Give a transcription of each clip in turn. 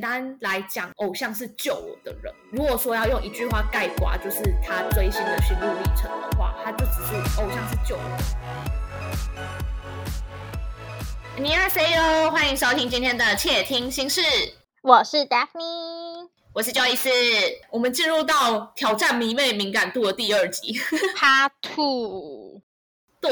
单来讲，偶像是救我的人。如果说要用一句话概括，就是他追星的心路历程的话，他就只是偶像是救我。你好，C O，欢迎收听今天的窃听心事。我是 Daphne，我是 Joyce。我们进入到挑战迷妹敏感度的第二集，Part Two。对，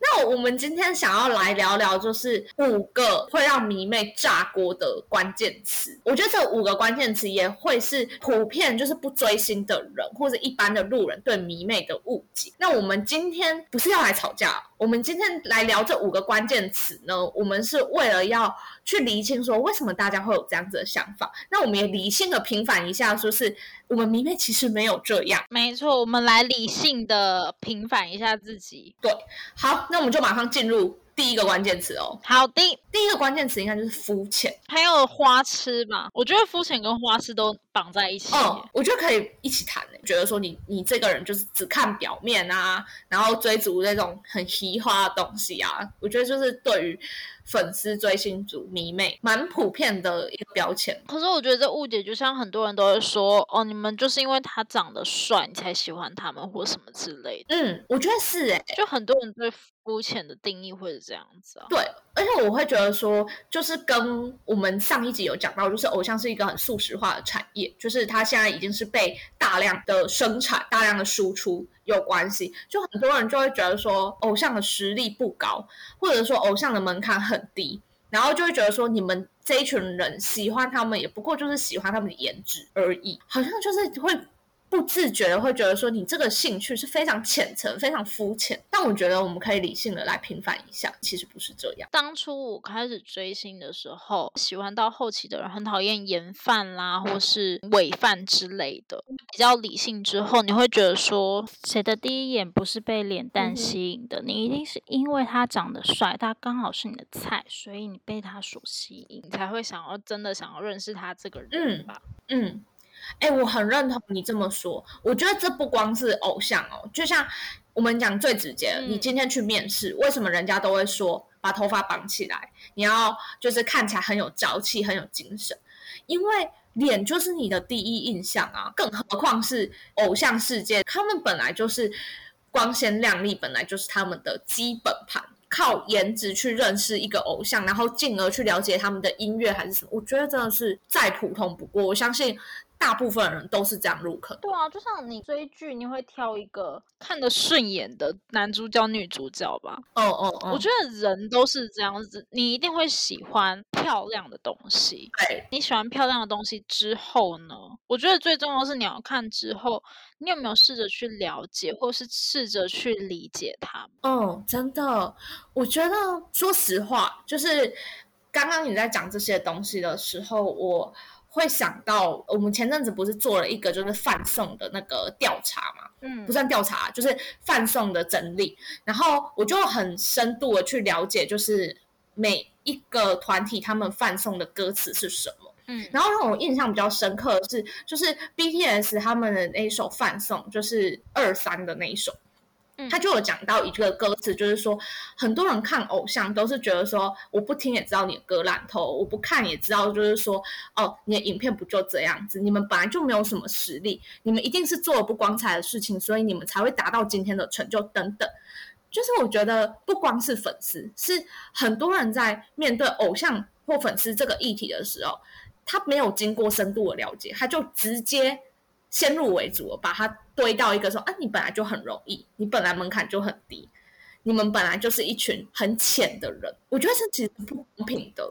那我们今天想要来聊聊，就是五个会让迷妹炸锅的关键词。我觉得这五个关键词也会是普遍就是不追星的人或者一般的路人对迷妹的误解。那我们今天不是要来吵架，我们今天来聊这五个关键词呢，我们是为了要去厘清说为什么大家会有这样子的想法。那我们也理性的平反一下，说是。我们迷妹其实没有这样，没错，我们来理性的平反一下自己。对，好，那我们就马上进入第一个关键词哦。好的，第一个关键词应该就是肤浅，还有花痴吧？我觉得肤浅跟花痴都绑在一起。哦，我觉得可以一起谈诶。觉得说你你这个人就是只看表面啊，然后追逐那种很奇花的东西啊，我觉得就是对于。粉丝追星族迷妹蛮普遍的一个标签，可是我觉得这误解就像很多人都会说哦，你们就是因为他长得帅，你才喜欢他们或什么之类的。嗯，我觉得是哎，就很多人对肤浅的定义会是这样子啊。对，而且我会觉得说，就是跟我们上一集有讲到，就是偶像是一个很素食化的产业，就是它现在已经是被大量的生产、大量的输出。有关系，就很多人就会觉得说偶像的实力不高，或者说偶像的门槛很低，然后就会觉得说你们这一群人喜欢他们，也不过就是喜欢他们的颜值而已，好像就是会。不自觉的会觉得说你这个兴趣是非常浅层、非常肤浅，但我觉得我们可以理性的来平反一下，其实不是这样。当初我开始追星的时候，喜欢到后期的人很讨厌颜饭啦，或是伪饭之类的。比较理性之后，你会觉得说，谁的第一眼不是被脸蛋吸引的？你一定是因为他长得帅，他刚好是你的菜，所以你被他所吸引，你才会想要真的想要认识他这个人吧？嗯。哎，我很认同你这么说。我觉得这不光是偶像哦，就像我们讲最直接，你今天去面试，为什么人家都会说把头发绑起来？你要就是看起来很有朝气、很有精神，因为脸就是你的第一印象啊。更何况是偶像世界，他们本来就是光鲜亮丽，本来就是他们的基本盘。靠颜值去认识一个偶像，然后进而去了解他们的音乐还是什么？我觉得真的是再普通不过。我相信。大部分人都是这样入坑。对啊，就像你追剧，你会挑一个看得顺眼的男主角、女主角吧？哦哦哦，我觉得人都是这样子，你一定会喜欢漂亮的东西。对，你喜欢漂亮的东西之后呢？我觉得最重要是你要看之后，你有没有试着去了解，或是试着去理解他。哦，真的，我觉得说实话，就是刚刚你在讲这些东西的时候，我。会想到我们前阵子不是做了一个就是饭送的那个调查嘛，嗯，不算调查，就是饭送的整理。然后我就很深度的去了解，就是每一个团体他们饭送的歌词是什么，嗯，然后让我印象比较深刻的是，就是 BTS 他们的那一首饭送，就是二三的那一首。他就有讲到一个歌词，就是说很多人看偶像都是觉得说我不听也知道你的歌烂透，我不看也知道，就是说哦，你的影片不就这样子？你们本来就没有什么实力，你们一定是做了不光彩的事情，所以你们才会达到今天的成就等等。就是我觉得不光是粉丝，是很多人在面对偶像或粉丝这个议题的时候，他没有经过深度的了解，他就直接。先入为主，把它堆到一个说啊，你本来就很容易，你本来门槛就很低，你们本来就是一群很浅的人，我觉得这其实不公平的。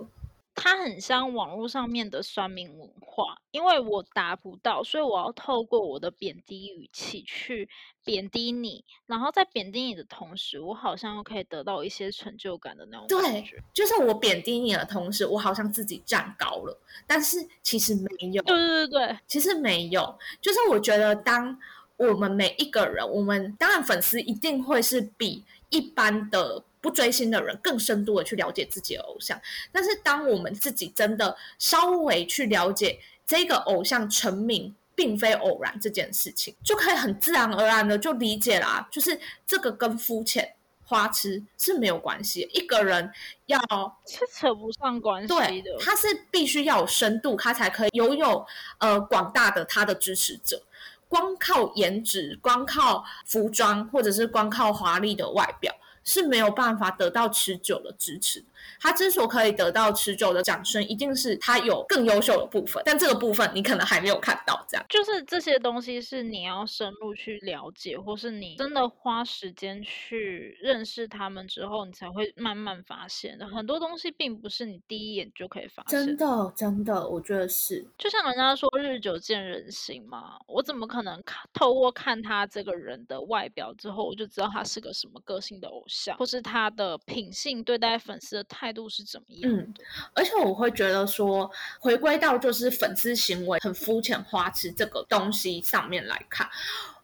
它很像网络上面的酸民文化，因为我达不到，所以我要透过我的贬低语气去贬低你，然后在贬低你的同时，我好像又可以得到一些成就感的那种感觉。就是我贬低你的同时，我好像自己站高了，但是其实没有。对对对对，其实没有。就是我觉得，当我们每一个人，我们当然粉丝一定会是比一般的。不追星的人更深度的去了解自己的偶像，但是当我们自己真的稍微去了解这个偶像成名并非偶然这件事情，就可以很自然而然的就理解啦。就是这个跟肤浅花痴是没有关系，一个人要是扯不上关系对的，。他是必须要有深度，他才可以拥有呃广大的他的支持者。光靠颜值，光靠服装，或者是光靠华丽的外表，是没有办法得到持久的支持的。他之所可以得到持久的掌声，一定是他有更优秀的部分，但这个部分你可能还没有看到。这样，就是这些东西是你要深入去了解，或是你真的花时间去认识他们之后，你才会慢慢发现的。很多东西并不是你第一眼就可以发现真的真的，我觉得是就像人家说日久见人心嘛，我怎么可能看透过看他这个人的外表之后，我就知道他是个什么个性的偶像，或是他的品性对待粉丝的态度是怎么样嗯？而且我会觉得说，回归到就是粉丝行为很肤浅、花痴这个东西上面来看，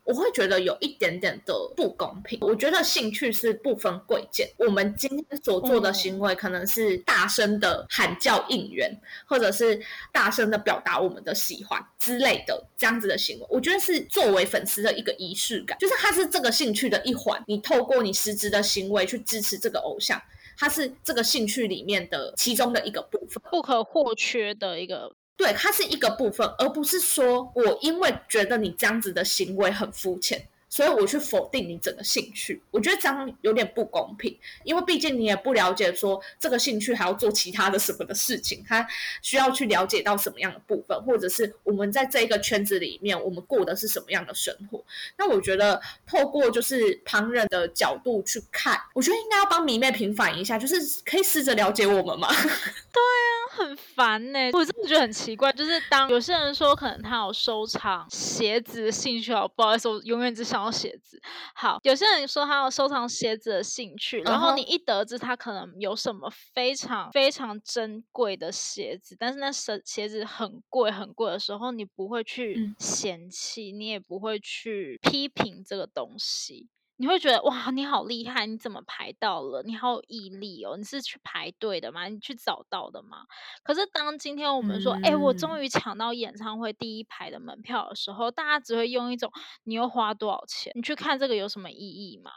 我会觉得有一点点的不公平。我觉得兴趣是不分贵贱，我们今天所做的行为可能是大声的喊叫应援，或者是大声的表达我们的喜欢之类的这样子的行为，我觉得是作为粉丝的一个仪式感，就是它是这个兴趣的一环，你透过你实质的行为去支持这个偶像。它是这个兴趣里面的其中的一个部分，不可或缺的一个对，它是一个部分，而不是说我因为觉得你这样子的行为很肤浅，所以我去否定你整个兴趣。我觉得这样有点不公平，因为毕竟你也不了解说这个兴趣还要做其他的什么的事情，他需要去了解到什么样的部分，或者是我们在这一个圈子里面，我们过的是什么样的生活。那我觉得透过就是旁人的角度去看，我觉得应该要帮迷妹平反一下，就是可以试着了解我们吗？对啊。很烦呢、我真的觉得很奇怪，就是当有些人说可能他有收藏鞋子的兴趣，好不好意思，我永远只想要鞋子。好，有些人说他有收藏鞋子的兴趣，然后你一得知他可能有什么非常非常珍贵的鞋子，但是那鞋鞋子很贵很贵的时候，你不会去嗯嫌弃，你也不会去批评这个东西。你会觉得哇，你好厉害，你怎么排到了？你好有毅力哦！你是去排队的吗？你去找到的吗？可是当今天我们说，哎、我嗯终于抢到演唱会第一排的门票的时候，大家只会用一种你又花多少钱？你去看这个有什么意义吗？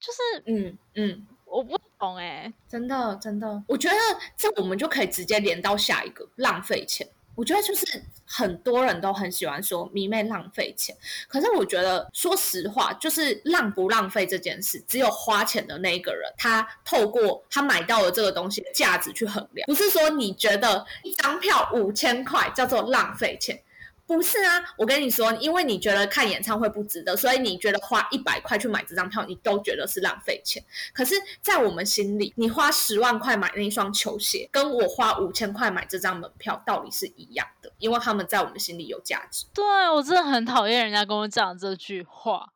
就是嗯嗯。我不懂哎、真的真的，我觉得这我们就可以直接连到下一个浪费钱。我觉得就是很多人都很喜欢说迷妹浪费钱，可是我觉得说实话，就是浪不浪费这件事，只有花钱的那一个人，他透过他买到了这个东西的价值去衡量，不是说你觉得一张票五千块叫做浪费钱。不是啊，我跟你说，因为你觉得看演唱会不值得，所以你觉得花一百块去买这张票，你都觉得是浪费钱。可是，在我们心里，你花十万块买那一双球鞋，跟我花五千块买这张门票，道理是一样的，因为他们在我们心里有价值。对我真的很讨厌人家跟我讲这句话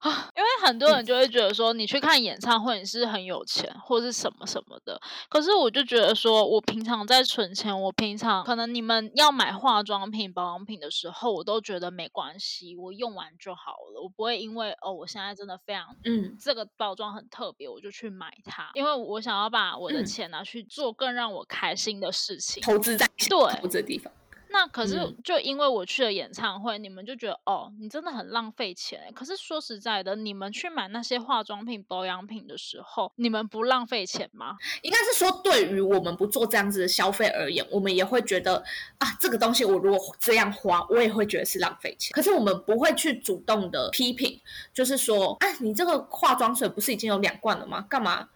啊，因为很多人就会觉得说，你去看演唱会你是很有钱或是什么什么的，可是我就觉得说，我平常在存钱，我平常可能你们要买化妆品、保养品的时候，我都觉得没关系，我用完就好了，我不会因为哦，我现在真的非常嗯这个包装很特别，我就去买它，因为我想要把我的嗯钱拿去做更让我开心的事情。投资在对投资的地方。那可是嗯就因为我去了演唱会，你们就觉得哦，你真的很浪费钱欸。可是说实在的，你们去买那些化妆品、保养品的时候，你们不浪费钱吗？应该是说，对于我们不做这样子的消费而言，我们也会觉得啊，这个东西我如果这样花，我也会觉得是浪费钱。可是我们不会去主动的批评，就是说，啊，你这个化妆水不是已经有两罐了吗？干嘛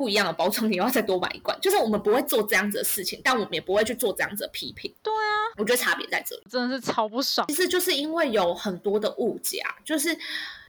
不一样的包装你要再多买一罐？就是我们不会做这样子的事情，但我们也不会去做这样子的批评。对啊，我觉得差别在这里。真的是超不爽其。实就是因为有很多的误解啊，就是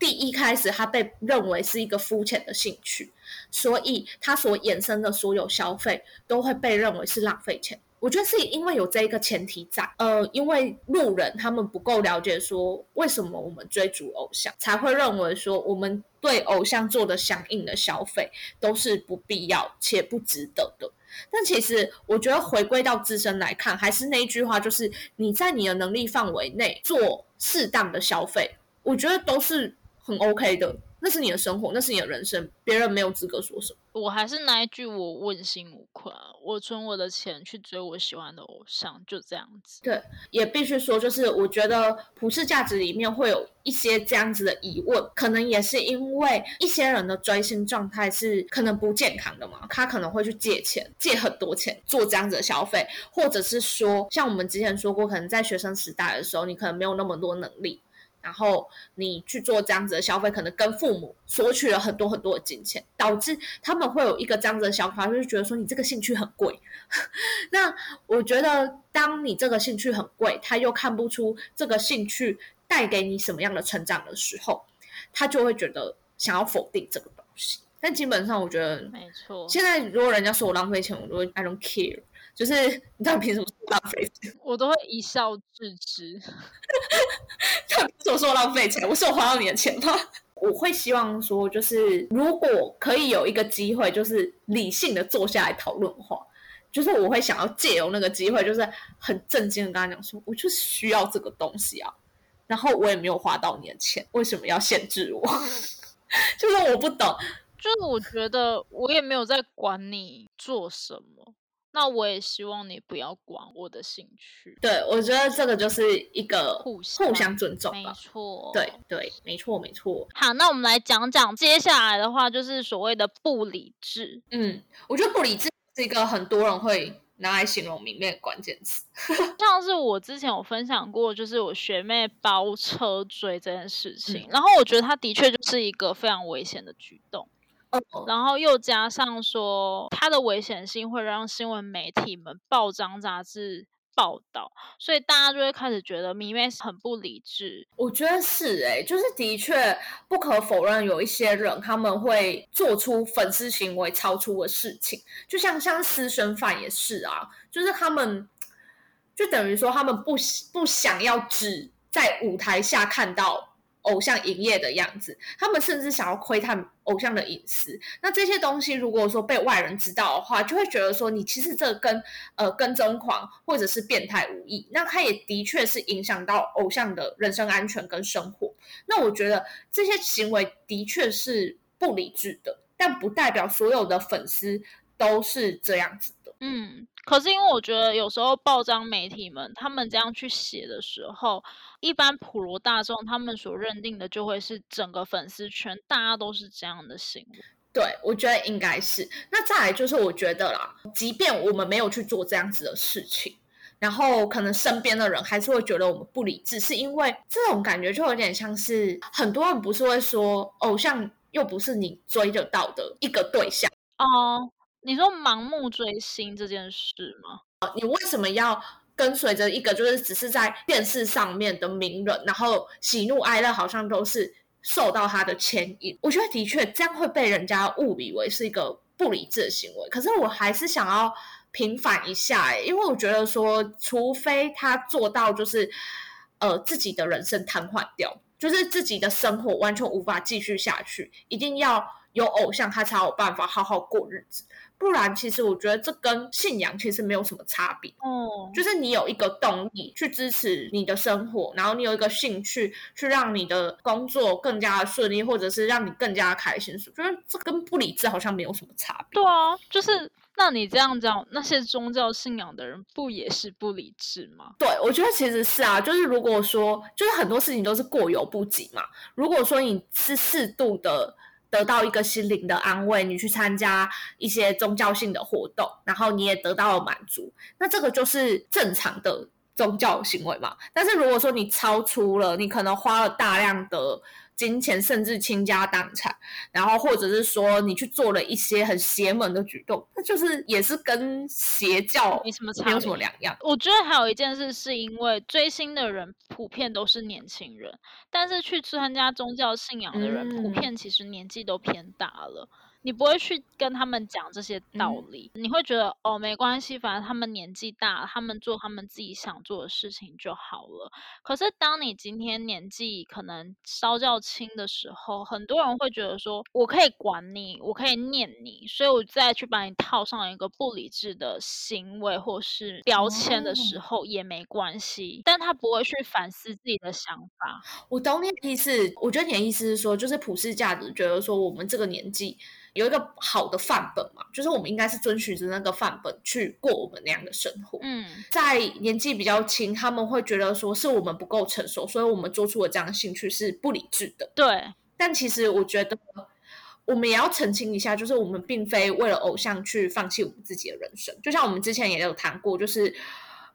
第一开始它被认为是一个肤浅的兴趣，所以它所衍生的所有消费都会被认为是浪费钱。我觉得是因为有这一个前提在，呃，因为路人他们不够了解说为什么我们追逐偶像，才会认为说我们对偶像做的相应的消费都是不必要且不值得的。但其实我觉得回归到自身来看，还是那一句话，就是你在你的能力范围内做适当的消费，我觉得都是很 OK 的。那是你的生活，那是你的人生，别人没有资格说什么。我还是那一句，我问心无愧，我存我的钱去追我喜欢的偶像，就这样子。对，也必须说，就是我觉得普世价值里面会有一些这样子的疑问，可能也是因为一些人的追星状态是可能不健康的嘛，他可能会去借钱，借很多钱做这样子的消费，或者是说，像我们之前说过，可能在学生时代的时候，你可能没有那么多能力。然后你去做这样子的消费，可能跟父母索取了很多很多的金钱，导致他们会有一个这样子的想法，就是觉得说你这个兴趣很贵。那我觉得，当你这个兴趣很贵，他又看不出这个兴趣带给你什么样的成长的时候，他就会觉得想要否定这个东西。但基本上，我觉得没错。现在如果人家说我浪费钱，我都会 I don't care。就是你知道凭什么浪费钱？我都会一笑置之。他不是我说浪费钱，我是我花到你的钱吗？我会希望说，就是如果可以有一个机会，就是理性的坐下来讨论的话，就是我会想要借由那个机会，就是很震惊的跟他讲说，我就是需要这个东西啊，然后我也没有花到你的钱，为什么要限制我？就是我不懂，就是我觉得我也没有在管你做什么。那我也希望你不要管我的兴趣。对，我觉得这个就是一个互互相尊重没错。对对，没错没错。好，那我们来讲讲接下来的话，就是所谓的不理智。嗯，我觉得不理智是一个很多人会拿来形容明面的关键词。像是我之前有分享过，就是我学妹包车追这件事情，然后我觉得她的确就是一个非常危险的举动。然后又加上说，它的危险性会让新闻媒体们报章杂志报道，所以大家就会开始觉得迷妹很不理智。我觉得是哎，就是的确不可否认，有一些人他们会做出粉丝行为超出的事情，就像像私生饭也是啊，就是他们就等于说他们不不想要只在舞台下看到。偶像营业的样子，他们甚至想要窥探偶像的隐私。那这些东西如果说被外人知道的话，就会觉得说你其实这跟呃跟踪狂或者是变态无异。那他也的确是影响到偶像的人身安全跟生活。那我觉得这些行为的确是不理智的，但不代表所有的粉丝都是这样子的。嗯。可是因为我觉得有时候报章媒体们他们这样去写的时候，一般普罗大众他们所认定的就会是整个粉丝圈大家都是这样的行为。对，我觉得应该是。那再来就是我觉得啦，即便我们没有去做这样子的事情，然后可能身边的人还是会觉得我们不理智，是因为这种感觉就有点像是很多人不是会说偶像又不是你追得到的一个对象哦。你说盲目追星这件事吗？你为什么要跟随着一个就是只是在电视上面的名人，然后喜怒哀乐好像都是受到他的牵引？我觉得的确这样会被人家误以为是一个不理智的行为。可是我还是想要平反一下，因为我觉得说，除非他做到就是呃自己的人生瘫痪掉，就是自己的生活完全无法继续下去，一定要有偶像他才有办法好好过日子。不然，其实我觉得这跟信仰其实没有什么差别。哦，就是你有一个动力去支持你的生活，然后你有一个兴趣去让你的工作更加的顺利，或者是让你更加开心。我觉得这跟不理智好像没有什么差别。对啊，就是那你这样讲，那些宗教信仰的人不也是不理智吗？对，我觉得其实是啊，就是如果说，就是很多事情都是过犹不及嘛。如果说你是适度的。得到一个心灵的安慰，你去参加一些宗教性的活动，然后你也得到了满足，那这个就是正常的宗教行为嘛。但是如果说你超出了，你可能花了大量的。金钱甚至倾家荡产，然后或者是说你去做了一些很邪门的举动，那就是也是跟邪教没什么没有什么两样。我觉得还有一件事，是因为追星的人普遍都是年轻人，但是去参加宗教信仰的人普遍其实年纪都偏大了。你不会去跟他们讲这些道理，你会觉得哦没关系，反正他们年纪大，他们做他们自己想做的事情就好了。可是当你今天年纪可能稍较轻的时候，很多人会觉得说，我可以管你，我可以念你，所以我再去把你套上一个不理智的行为或是标签的时候也没关系，但他不会去反思自己的想法。我懂你的意思，我觉得你的意思是说，就是普世价值，觉得说我们这个年纪。有一个好的范本嘛，就是我们应该是遵循着那个范本去过我们那样的生活。嗯，在年纪比较轻，他们会觉得说是我们不够成熟，所以我们做出了这样的兴趣是不理智的。对，但其实我觉得我们也要澄清一下，就是我们并非为了偶像去放弃我们自己的人生。就像我们之前也有谈过，就是。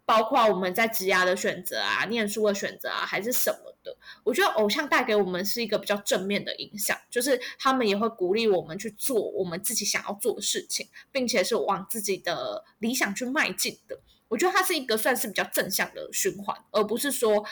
包括我们在职涯的选择啊、念书的选择啊，还是什么的，我觉得偶像带给我们是一个比较正面的影响，就是他们也会鼓励我们去做我们自己想要做的事情，并且是往自己的理想去迈进的。我觉得它是一个算是比较正向的循环，而不是说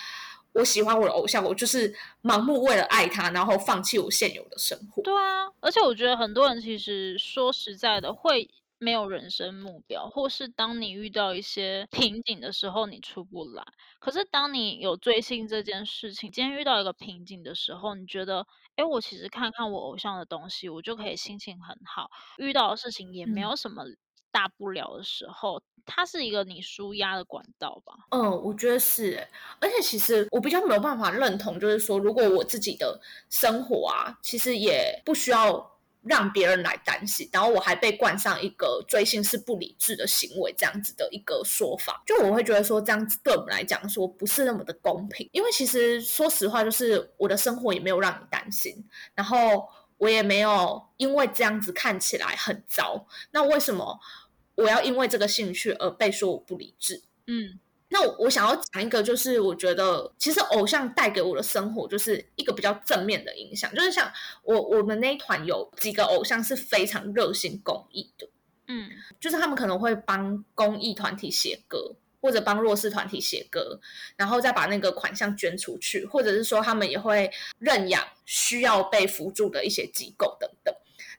我喜欢我的偶像，我就是盲目为了爱他，然后放弃我现有的生活。对啊，而且我觉得很多人其实说实在的会。没有人生目标，或是当你遇到一些瓶颈的时候，你出不来。可是当你有追星这件事情，今天遇到一个瓶颈的时候，你觉得，哎，我其实看看我偶像的东西，我就可以心情很好。遇到的事情也没有什么大不了的时候，它是一个你舒压的管道吧？嗯，我觉得是。而且其实我比较没有办法认同，就是说，如果我自己的生活啊，其实也不需要。让别人来担心，然后我还被冠上一个追星是不理智的行为这样子的一个说法，就我会觉得说这样子对我们来讲说不是那么的公平，因为其实说实话，就是我的生活也没有让你担心，然后我也没有因为这样子看起来很糟，那为什么我要因为这个兴趣而被说我不理智？嗯。那我想要讲一个，就是我觉得其实偶像带给我的生活就是一个比较正面的影响，就是像我我们那一团有几个偶像是非常热心公益的，嗯，就是他们可能会帮公益团体写歌，或者帮弱势团体写歌，然后再把那个款项捐出去，或者是说他们也会认养需要被扶助的一些机构等等。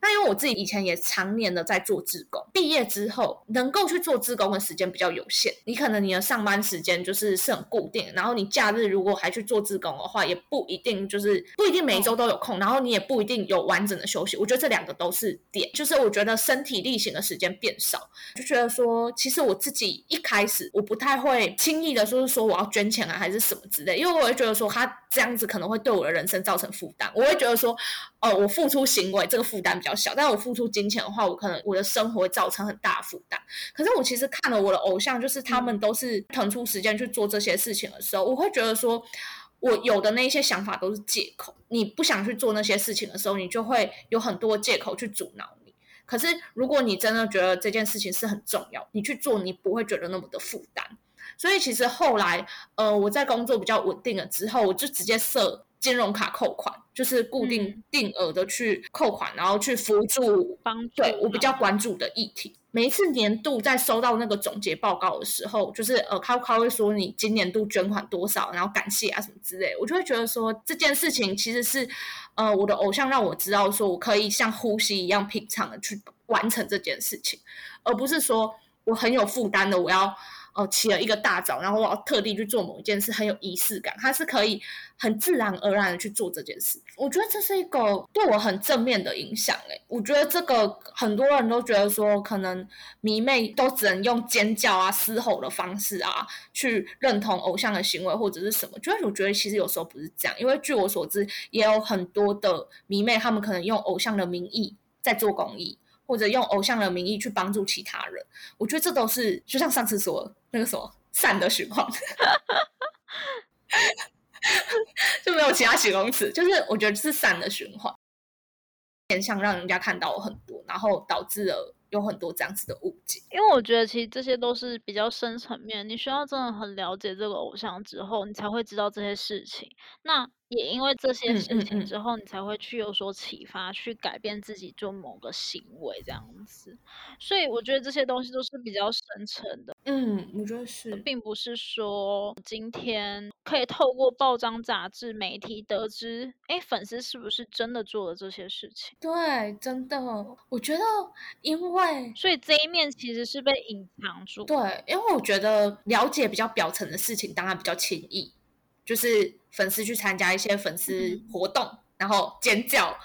那因为我自己以前也常年的在做志工，毕业之后能够去做志工的时间比较有限。你可能你的上班时间就是是很固定，然后你假日如果还去做志工的话，也不一定就是不一定每一周都有空，然后你也不一定有完整的休息。我觉得这两个都是点，就是我觉得身体力行的时间变少，就觉得说其实我自己一开始我不太会轻易的说是说我要捐钱啊还是什么之类，因为我会觉得说他这样子可能会对我的人生造成负担，我会觉得说哦我付出行为这个负担比较。小，但我付出金钱的话，我可能我的生活会造成很大负担。可是我其实看了我的偶像，就是他们都是腾出时间去做这些事情的时候，我会觉得说，我有的那些想法都是借口。你不想去做那些事情的时候，你就会有很多借口去阻挠你。可是如果你真的觉得这件事情是很重要，你去做，你不会觉得那么的负担。所以其实后来，呃，我在工作比较稳定了之后，我就直接设。金融卡扣款就是固定定额的去扣款，然后去辅助帮助。对我比较关注的议题，每一次年度在收到那个总结报告的时候，就是呃，他他会说你今年度捐款多少，然后感谢啊什么之类，我就会觉得说这件事情其实是呃我的偶像让我知道说我可以像呼吸一样平常的去完成这件事情，而不是说我很有负担的我要。哦，起了一个大早，然后我要特地去做某一件事，很有仪式感。他是可以很自然而然的去做这件事，我觉得这是一个对我很正面的影响。诶，我觉得这个很多人都觉得说，可能迷妹都只能用尖叫啊、嘶吼的方式啊，去认同偶像的行为或者是什么。就是我觉得其实有时候不是这样，因为据我所知，也有很多的迷妹，他们可能用偶像的名义在做公益。或者用偶像的名义去帮助其他人，我觉得这都是就像上次说那个什么善的循环，就没有其他形容词，就是我觉得是善的循环，变相让人家看到很多，然后导致了有很多这样子的误解。因为我觉得其实这些都是比较深层面，你需要真的很了解这个偶像之后，你才会知道这些事情。那也因为这些嗯事嗯嗯情之后，你才会去有所启发，去改变自己做某个行为这样子。所以我觉得这些东西都是比较深层的，嗯，我觉得是。并不是说今天可以透过报章、杂志、媒体得知，哎，粉丝是不是真的做了这些事情。对，真的，我觉得，因为所以这一面其实是被隐藏住。对，因为我觉得了解比较表层的事情，当然比较轻易，就是粉丝去参加一些粉丝嗯活动，然后尖叫、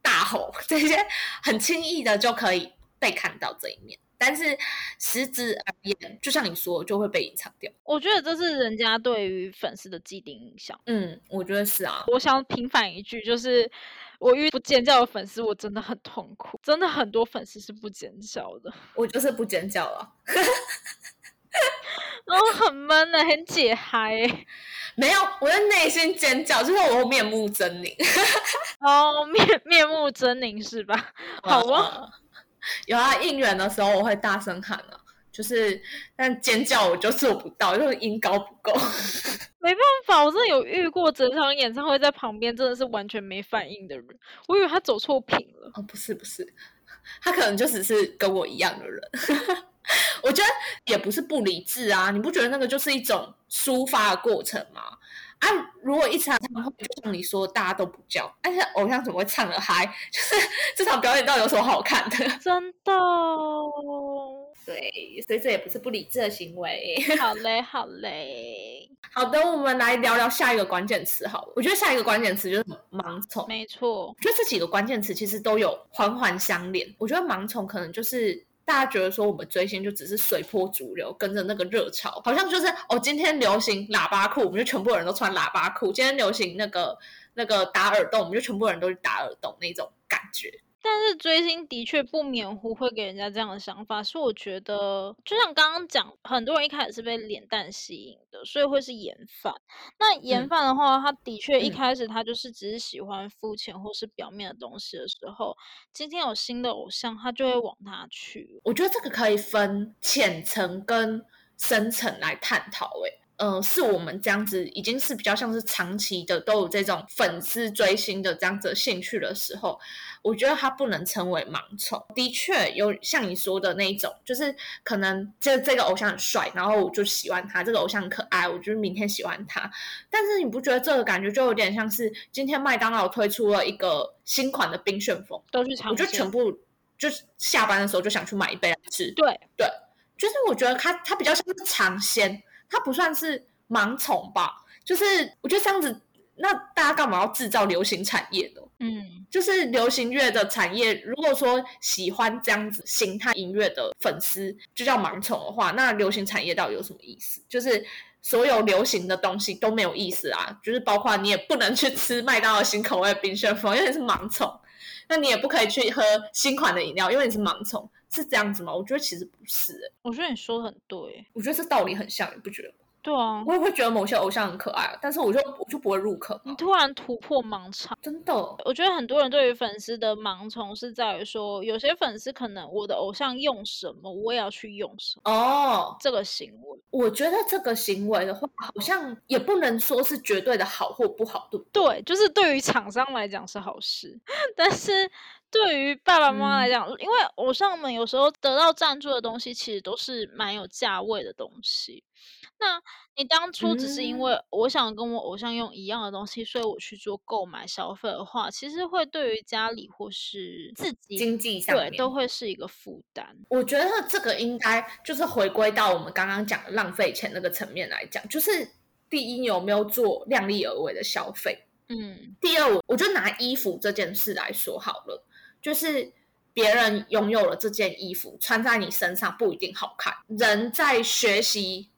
大吼这些，很轻易的就可以被看到这一面。但是实质而言，就像你说，就会被隐藏掉。我觉得这是人家对于粉丝的既定印象。嗯，我觉得是啊。我想平反一句，就是我遇不尖叫的粉丝，我真的很痛苦。真的很多粉丝是不尖叫的，我就是不尖叫了。然后很闷的，很解嗨、欸。没有，我在内心尖叫，就是我面目狰狞。哦，面面目狰狞是吧？好啊，呃有啊，应援的时候我会大声喊啊，就是但尖叫我就做不到，就是音高不够。没办法，我真的有遇过整场演唱会在旁边真的是完全没反应的人，我以为他走错屏了。哦，不是不是，他可能就只是跟我一样的人。我觉得也不是不理智啊，你不觉得那个就是一种抒发的过程吗？啊，如果一场演唱会就像你说，大家都不叫，但是偶像怎么会唱得嗨？就是这场表演到底有什么好看的？真的，对，所以这也不是不理智的行为。好嘞，好嘞，好的，我们来聊聊下一个关键词。好了，我觉得下一个关键词就是盲从。没错，我觉得这几个关键词其实都有环环相连。我觉得盲从可能就是大家觉得说我们追星就只是随波逐流，跟着那个热潮，好像就是哦，今天流行喇叭裤，我们就全部人都穿喇叭裤；今天流行那个那个打耳洞，我们就全部人都去打耳洞那种感觉。但是追星的确不免乎会给人家这样的想法，是我觉得，就像刚刚讲，很多人一开始是被脸蛋吸引的，所以会是颜范。那颜范的话，他的确一嗯开始他就是只是喜欢肤浅或是表面的东西的时候，今天有新的偶像，他就会往他去。我觉得这个可以分浅层跟深层来探讨、欸。诶，嗯，是我们这样子已经是比较像是长期的都有这种粉丝追星的这样子的兴趣的时候，我觉得它不能称为盲从。的确有像你说的那一种，就是可能这这个偶像很帅，然后我就喜欢他；这个偶像很可爱，我就是明天喜欢他。但是你不觉得这个感觉就有点像是今天麦当劳推出了一个新款的冰旋风，都去尝我就全部就是下班的时候就想去买一杯来吃。对对，就是我觉得它它比较像是尝鲜，他不算是盲从吧。就是我觉得这样子，那大家干嘛要制造流行产业呢？嗯，就是流行乐的产业，如果说喜欢这样子形态音乐的粉丝就叫盲从的话，那流行产业到底有什么意思？就是所有流行的东西都没有意思啊，就是包括你也不能去吃麦当劳新口味的冰旋风，因为你是盲从。那你也不可以去喝新款的饮料，因为你是盲从，是这样子吗？我觉得其实不是、欸，我觉得你说的很对。我觉得这道理很像，你不觉得吗？对啊，我也会觉得某些偶像很可爱，但是我就我就不会入坑啊，你突然突破盲场。真的。我觉得很多人对于粉丝的盲从是在于说，有些粉丝可能我的偶像用什么，我也要去用什么哦，这个行为。我觉得这个行为的话，好像也不能说是绝对的好或不好，对不对？对，就是对于厂商来讲是好事，但是对于爸爸妈妈来嗯讲，因为偶像们有时候得到赞助的东西，其实都是蛮有价位的东西。那你当初只是因嗯为我想跟我偶像用一样的东西，所以我去做购买消费的话，其实会对于家里或是自己经济上面对都会是一个负担。我觉得这个应该就是回归到我们刚刚讲的浪费钱那个层面来讲，就是第一，你有没有做量力而为的消费？嗯，第二，我我就拿衣服这件事来说好了，就是别人拥有了这件衣服，穿在你身上不一定好看。人在学习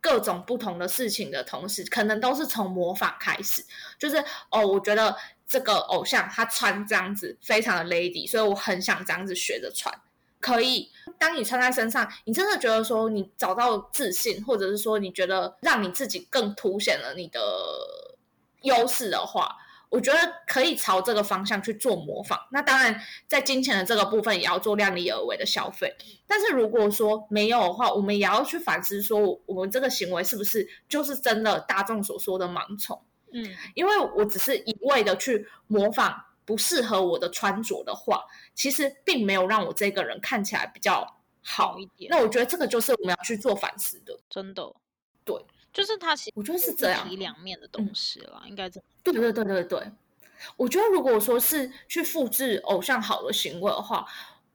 各种不同的事情的同时，可能都是从模仿开始。就是哦，我觉得这个偶像他穿这样子非常的 lady，所以我很想这样子学着穿。可以，当你穿在身上，你真的觉得说你找到自信，或者是说你觉得让你自己更凸显了你的优势的话，我觉得可以朝这个方向去做模仿。那当然，在金钱的这个部分也要做量力而为的消费。但是如果说没有的话，我们也要去反思，说我们这个行为是不是就是真的大众所说的盲从？嗯，因为我只是一味的去模仿不适合我的穿着的话，其实并没有让我这个人看起来比较好一点。那我觉得这个就是我们要去做反思的，真的。对，就是他其实我觉得是这样，一体两面的东西了，应该这么。对对对对对，我觉得如果说是去复制偶像好的行为的话，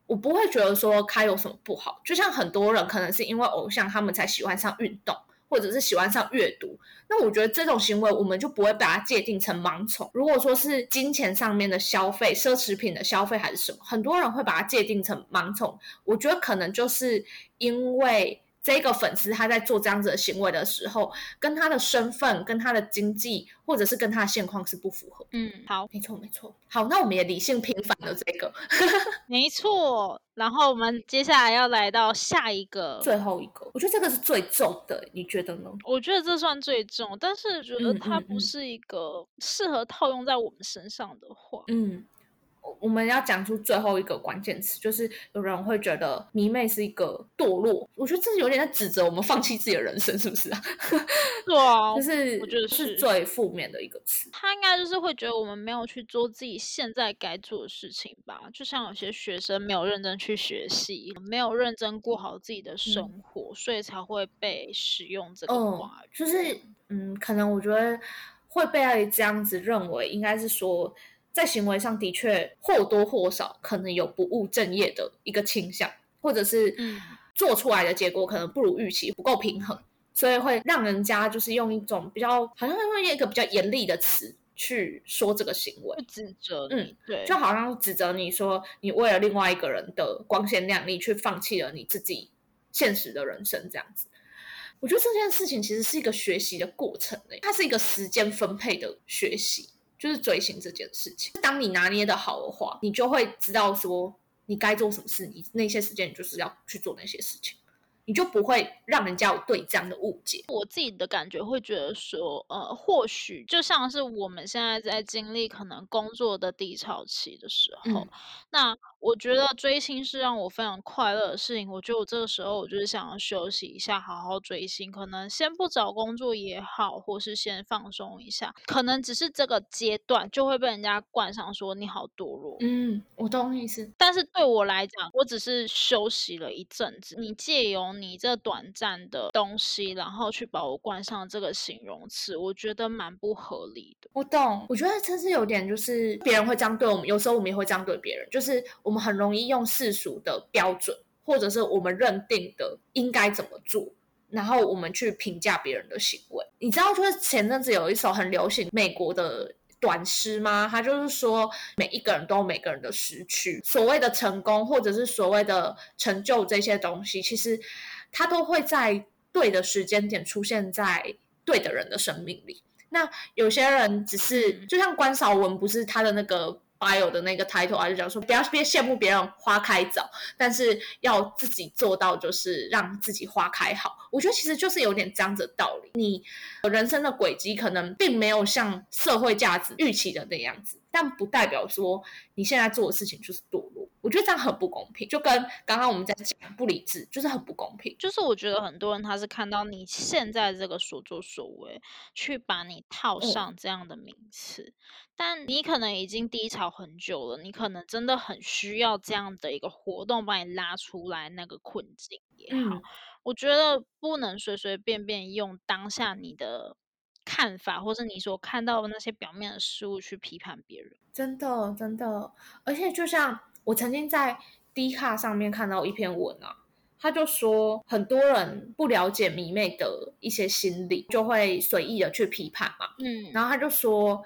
我不会觉得说他有什么不好。就像很多人可能是因为偶像，他们才喜欢上运动。或者是喜欢上阅读，那我觉得这种行为我们就不会把它界定成盲从。如果说是金钱上面的消费、奢侈品的消费还是什么，很多人会把它界定成盲从。我觉得可能就是因为。这个粉丝他在做这样子的行为的时候，跟他的身份、跟他的经济，或者是跟他的现况是不符合。嗯，好，没错，没错。好，那我们也理性平反了这个。没错。然后我们接下来要来到下一个，最后一个。我觉得这个是最重的，你觉得呢？我觉得这算最重，但是觉得它不是一个适合套用在我们身上的话。嗯。我们要讲出最后一个关键词，就是有人会觉得迷妹是一个堕落。我觉得这是有点在指责我们放弃自己的人生，是不是啊？对啊，就是我觉得是最负面的一个词。他应该就是会觉得我们没有去做自己现在该做的事情吧？就像有些学生没有认真去学习，没有认真过好自己的生活，所以才会被使用这个话。就是嗯，可能我觉得会被这样子认为，应该是说。在行为上的确或多或少可能有不务正业的一个倾向，或者是做出来的结果可能不如预期，不够平衡，所以会让人家就是用一种比较好像用一个比较严厉的词去说这个行为，指责，嗯，对，就好像指责你说你为了另外一个人的光鲜亮丽，去放弃了你自己现实的人生这样子。我觉得这件事情其实是一个学习的过程诶，它是一个时间分配的学习。就是追星这件事情，当你拿捏的好的话，你就会知道说你该做什么事，你那些时间你就是要去做那些事情。你就不会让人家有对这样的误解。我自己的感觉会觉得说，呃，或许就像是我们现在在经历可能工作的低潮期的时候，那我觉得追星是让我非常快乐的事情。我觉得我这个时候我就是想要休息一下，好好追星，可能先不找工作也好，或是先放松一下，可能只是这个阶段就会被人家冠上说你好堕落。嗯，我懂意思。但是对我来讲，我只是休息了一阵子，你借由。你这短暂的东西，然后去把我冠上这个形容词，我觉得蛮不合理的。我懂，我觉得真是有点，就是别人会这样对我们，有时候我们也会这样对别人，就是我们很容易用世俗的标准，或者是我们认定的应该怎么做，然后我们去评价别人的行为。你知道，就是前阵子有一首很流行美国的。短诗吗？他就是说，每一个人都有每个人的时区。所谓的成功，或者是所谓的成就，这些东西，其实它都会在对的时间点出现在对的人的生命里。那有些人只是，就像关少文，不是他的那个。Bio 的那个 title 啊，就讲说不要别羡慕别人花开早，但是要自己做到，就是让自己花开好。我觉得其实就是有点这样子的道理。你人生的轨迹可能并没有像社会价值预期的那样子，但不代表说你现在做的事情就是堕落。我觉得这样很不公平，就跟刚刚我们在讲不理智，就是很不公平。就是我觉得很多人他是看到你现在这个所作所为，去把你套上这样的名词。但你可能已经低潮很久了，你可能真的很需要这样的一个活动把你拉出来那个困境也好。我觉得不能随随便便用当下你的看法，或是你所看到的那些表面的事物去批判别人。真的，真的。而且就像我曾经在 D 卡上面看到一篇文啊，他就说很多人不了解迷妹的一些心理，就会随意的去批判嘛。嗯，然后他就说。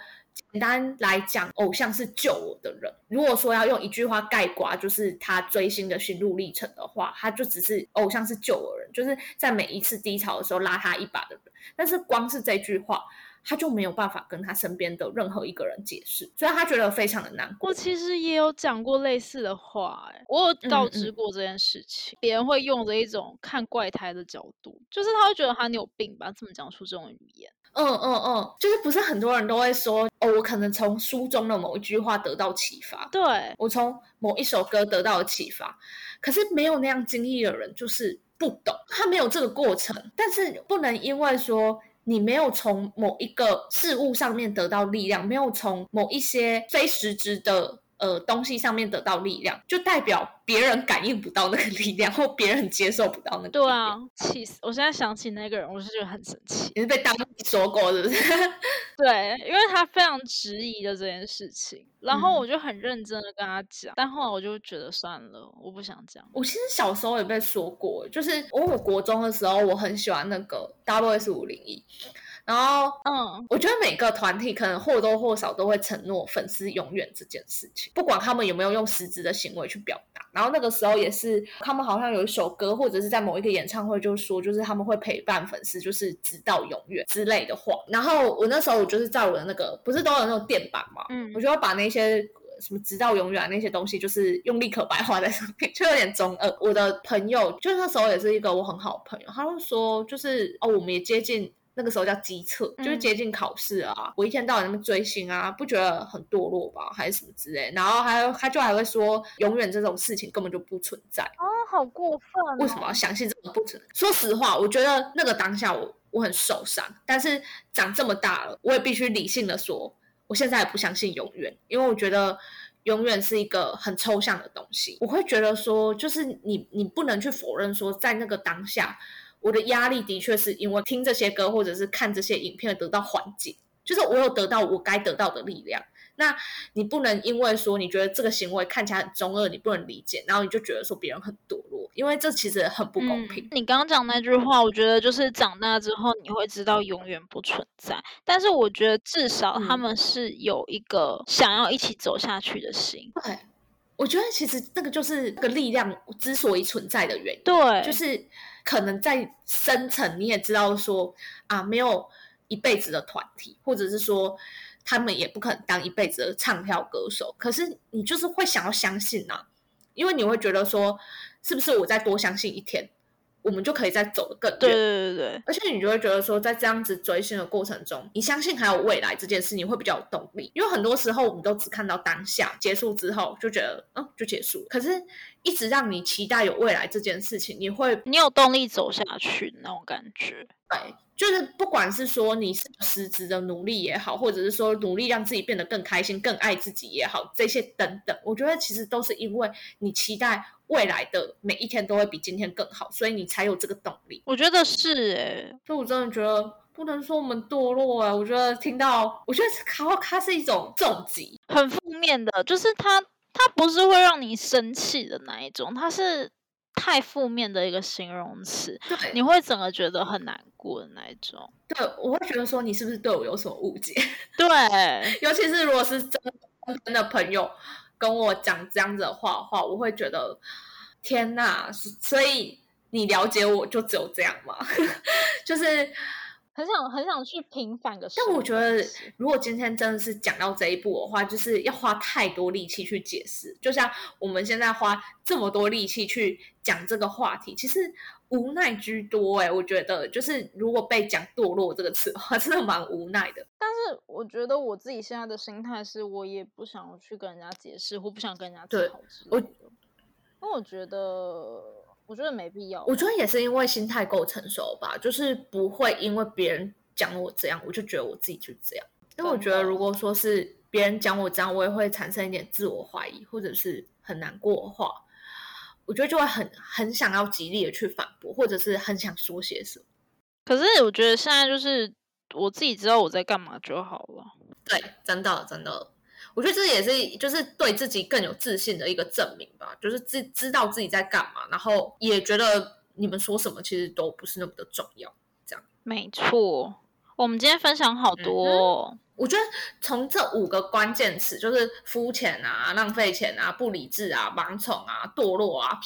简单来讲，偶像是救我的人。如果说要用一句话概括，就是他追星的心路历程的话，他就只是偶像是救我人，就是在每一次低潮的时候拉他一把的人。但是光是这句话，他就没有办法跟他身边的任何一个人解释，所以他觉得非常的难过。我其实也有讲过类似的话，哎，我有告知过这件事情，别人会用着一种看怪胎的角度，就是他会觉得他你有病吧，怎么讲出这种语言。嗯嗯嗯，就是不是很多人都会说，哦，我可能从书中的某一句话得到启发，对我从某一首歌得到了启发，可是没有那样经历的人就是不懂，他没有这个过程，但是不能因为说你没有从某一个事物上面得到力量，没有从某一些非实质的。呃，东西上面得到力量，就代表别人感应不到那个力量，或别人接受不到那个。对啊，气死！我现在想起那个人，我是觉得很生气。你是被当说过是不是？对，因为他非常质疑的这件事情，然后我就很认真的跟他讲，但后来我就觉得算了，我不想讲。我其实小时候也被说过，就是我我国中的时候，我很喜欢那个 W S 五零一。然后，嗯，我觉得每个团体可能或多或少都会承诺粉丝永远这件事情，不管他们有没有用实质的行为去表达。然后那个时候也是，他们好像有一首歌，或者是在某一个演唱会就说，就是他们会陪伴粉丝，就是直到永远之类的话。然后我那时候我就是在我的那个，不是都有那种垫板嘛，嗯，我就要把那些什么直到永远那些东西，就是用立可白画在上面，就有点中二。我的朋友就那时候也是一个我很好的朋友，他就说，就是哦，我们也接近。那个时候叫机测，就是接近考试啊。我一天到晚那么追星啊，不觉得很堕落吧，还是什么之类？然后还有，他就还会说，永远这种事情根本就不存在。哦，好过分！为什么要相信这种不存在？说实话，我觉得那个当下我我很受伤。但是长这么大了，我也必须理性的说，我现在也不相信永远，因为我觉得永远是一个很抽象的东西。我会觉得说，就是你你不能去否认说，在那个当下。我的压力的确是因为听这些歌或者是看这些影片得到缓解，就是我有得到我该得到的力量。那你不能因为说你觉得这个行为看起来很中二，你不能理解，然后你就觉得说别人很堕落，因为这其实很不公平。你刚刚讲那句话，我觉得就是长大之后你会知道永远不存在，但是我觉得至少他们是有一个想要一起走下去的心。对，我觉得其实这个就是这个力量之所以存在的原因。对，就是。可能在深层你也知道说啊，没有一辈子的团体，或者是说他们也不可能当一辈子的唱跳歌手。可是你就是会想要相信呐，因为你会觉得说，是不是我再多相信一天？我们就可以再走得更远。对对对对，而且你就会觉得说，在这样子追星的过程中，你相信还有未来这件事，你会比较有动力。因为很多时候我们都只看到当下结束之后，就觉得嗯，就结束。可是一直让你期待有未来这件事情，你会你有动力走下去那种感觉。对，就是不管是说你是实质的努力也好，或者是说努力让自己变得更开心、更爱自己也好，这些等等，我觉得其实都是因为你期待。未来的每一天都会比今天更好，所以你才有这个动力。我觉得是诶，所以我真的觉得不能说我们堕落啊。我觉得听到，我觉得它它是一种重击，很负面的，就是它它不是会让你生气的那一种，它是太负面的一个形容词，对，你会整个觉得很难过的那一种。对，我会觉得说你是不是对我有所误解？对，尤其是如果是真真的朋友。跟我讲这样子的话话，我会觉得天哪！所以你了解我就只有这样吗？就是很想很想去平反个。但我觉得，如果今天真的是讲到这一步的话，就是要花太多力气去解释。就像我们现在花这么多力气去讲这个话题，其实无奈居多。哎，我觉得就是如果被讲堕落这个词的话，真的蛮无奈的。但是我觉得我自己现在的心态是，我也不想去跟人家解释，或不想跟人家吵。我，因为我觉得，我觉得没必要。我觉得也是因为心态够成熟吧，就是不会因为别人讲我这样，我就觉得我自己就这样。因为我觉得，如果说是别人讲我这样，我也会产生一点自我怀疑，或者是很难过的话，我觉得就会很很想要极力的去反驳，或者是很想说些什么。可是我觉得现在就是。我自己知道我在干嘛就好了。对，真的真的，我觉得这也是就是对自己更有自信的一个证明吧。就是知知道自己在干嘛，然后也觉得你们说什么其实都不是那么的重要。这样没错。我们今天分享好多，我觉得从这五个关键词，就是肤浅啊、浪费钱啊、不理智啊、盲从啊、堕落啊。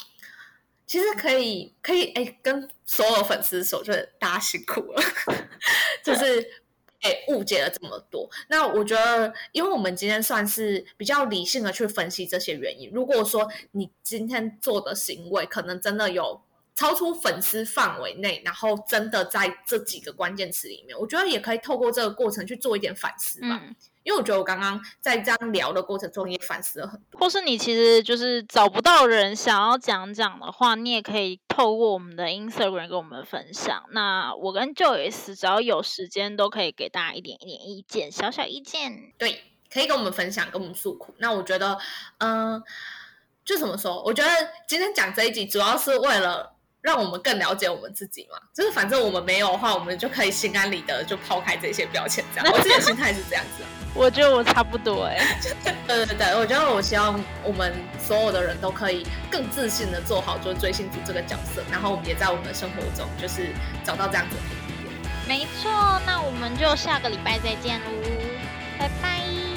其实可以，可以，哎，跟所有粉丝说，就是大家辛苦了，就是被误解了这么多。那我觉得，因为我们今天算是比较理性的去分析这些原因。如果说你今天做的行为可能真的有超出粉丝范围内，然后真的在这几个关键词里面，我觉得也可以透过这个过程去做一点反思吧。因为我觉得我刚刚在这样聊的过程中也反思了很多，或是你其实就是找不到人想要讲讲的话，你也可以透过我们的 Instagram 跟我们分享。那我跟 Joyce 只要有时间都可以给大家一点一点意见，小小意见。对，可以跟我们分享，跟我们诉苦。那我觉得，嗯，就怎么说？我觉得今天讲这一集主要是为了。让我们更了解我们自己嘛，就是反正我们没有的话，我们就可以心安理得就抛开这些标签，这样。我自己的心态是这样子。我觉得我差不多哎。对对对，我觉得我希望我们所有的人都可以更自信的做好就是追星族这个角色，然后我们也在我们的生活中就是找到这样子的平衡没错，那我们就下个礼拜再见喽，拜拜。